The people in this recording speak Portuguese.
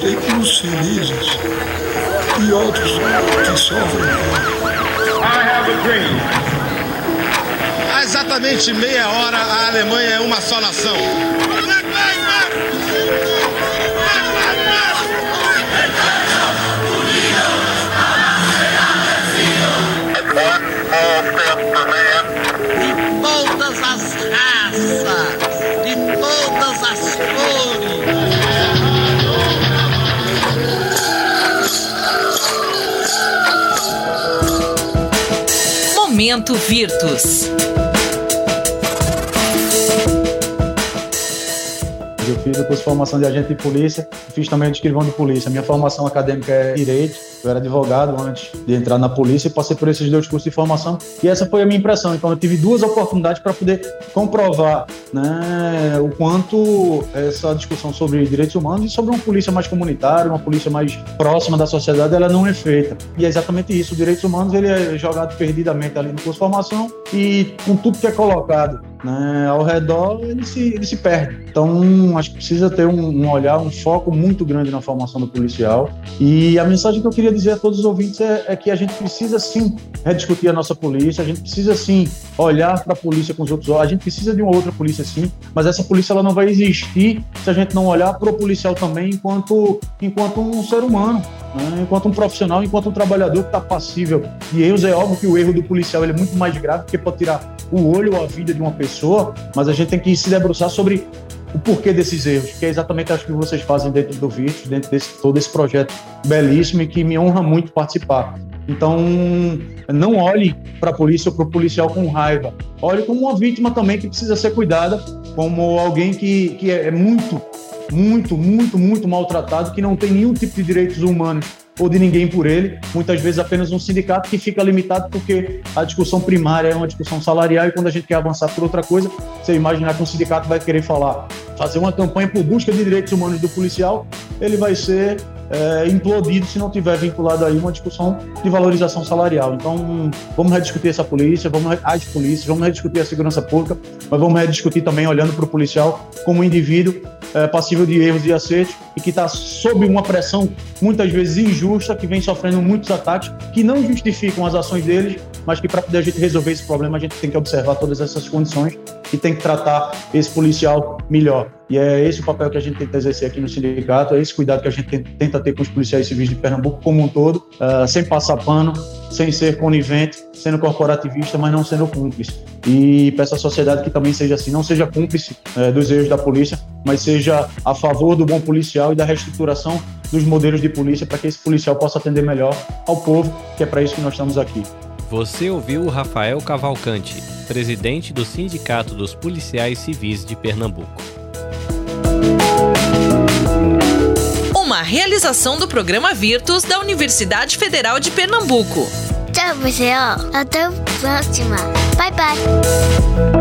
Uns felizes e outros que sofrem. Há exatamente meia hora, a Alemanha é uma só nação. de todas as raças, Momento Virtus. Fiz depois formação de agente de polícia, fiz também de escrivão de polícia. Minha formação acadêmica é direito, eu era advogado antes de entrar na polícia e passei por esses dois cursos de formação e essa foi a minha impressão. Então eu tive duas oportunidades para poder comprovar né, o quanto essa discussão sobre direitos humanos e sobre uma polícia mais comunitária, uma polícia mais próxima da sociedade, ela não é feita. E é exatamente isso. Os direitos humanos ele é jogado perdidamente ali no curso de formação e com tudo que é colocado né, ao redor, ele se, ele se perde. Então, acho que precisa ter um, um, olhar, um foco muito grande na formação do policial. E a mensagem que eu queria dizer a todos os ouvintes é, é que a gente precisa sim rediscutir a nossa polícia, a gente precisa sim olhar para a polícia com os outros olhos, a gente precisa de uma outra polícia sim, mas essa polícia ela não vai existir se a gente não olhar para o policial também enquanto, enquanto um ser humano. Né? Enquanto um profissional, enquanto um trabalhador que está passível de erros, é óbvio que o erro do policial é muito mais grave, porque pode tirar o olho ou a vida de uma pessoa, mas a gente tem que se debruçar sobre o porquê desses erros, que é exatamente acho que vocês fazem dentro do Virtus, dentro desse todo esse projeto belíssimo e que me honra muito participar. Então, não olhe para a polícia ou para o policial com raiva. Olhe como uma vítima também que precisa ser cuidada, como alguém que, que é muito, muito, muito, muito maltratado, que não tem nenhum tipo de direitos humanos ou de ninguém por ele, muitas vezes apenas um sindicato que fica limitado porque a discussão primária é uma discussão salarial e quando a gente quer avançar por outra coisa, você imaginar que um sindicato vai querer falar, fazer uma campanha por busca de direitos humanos do policial, ele vai ser é, implodido se não tiver vinculado aí uma discussão de valorização salarial. Então, vamos rediscutir essa polícia, vamos as polícias, vamos rediscutir a segurança pública, mas vamos rediscutir também olhando para o policial como um indivíduo é, passível de erros e acertos e que está sob uma pressão muitas vezes injusta, que vem sofrendo muitos ataques que não justificam as ações deles, mas que para poder a gente resolver esse problema a gente tem que observar todas essas condições e tem que tratar esse policial melhor. E é esse o papel que a gente tenta exercer aqui no sindicato, é esse cuidado que a gente tenta ter com os policiais civis de Pernambuco como um todo, uh, sem passar pano, sem ser conivente, sendo corporativista, mas não sendo cúmplice. E peço à sociedade que também seja assim, não seja cúmplice uh, dos erros da polícia, mas seja a favor do bom policial e da reestruturação dos modelos de polícia para que esse policial possa atender melhor ao povo, que é para isso que nós estamos aqui. Você ouviu o Rafael Cavalcante, presidente do Sindicato dos Policiais Civis de Pernambuco. Realização do programa Virtus da Universidade Federal de Pernambuco. Tchau, pessoal. Até a próxima. Bye, bye.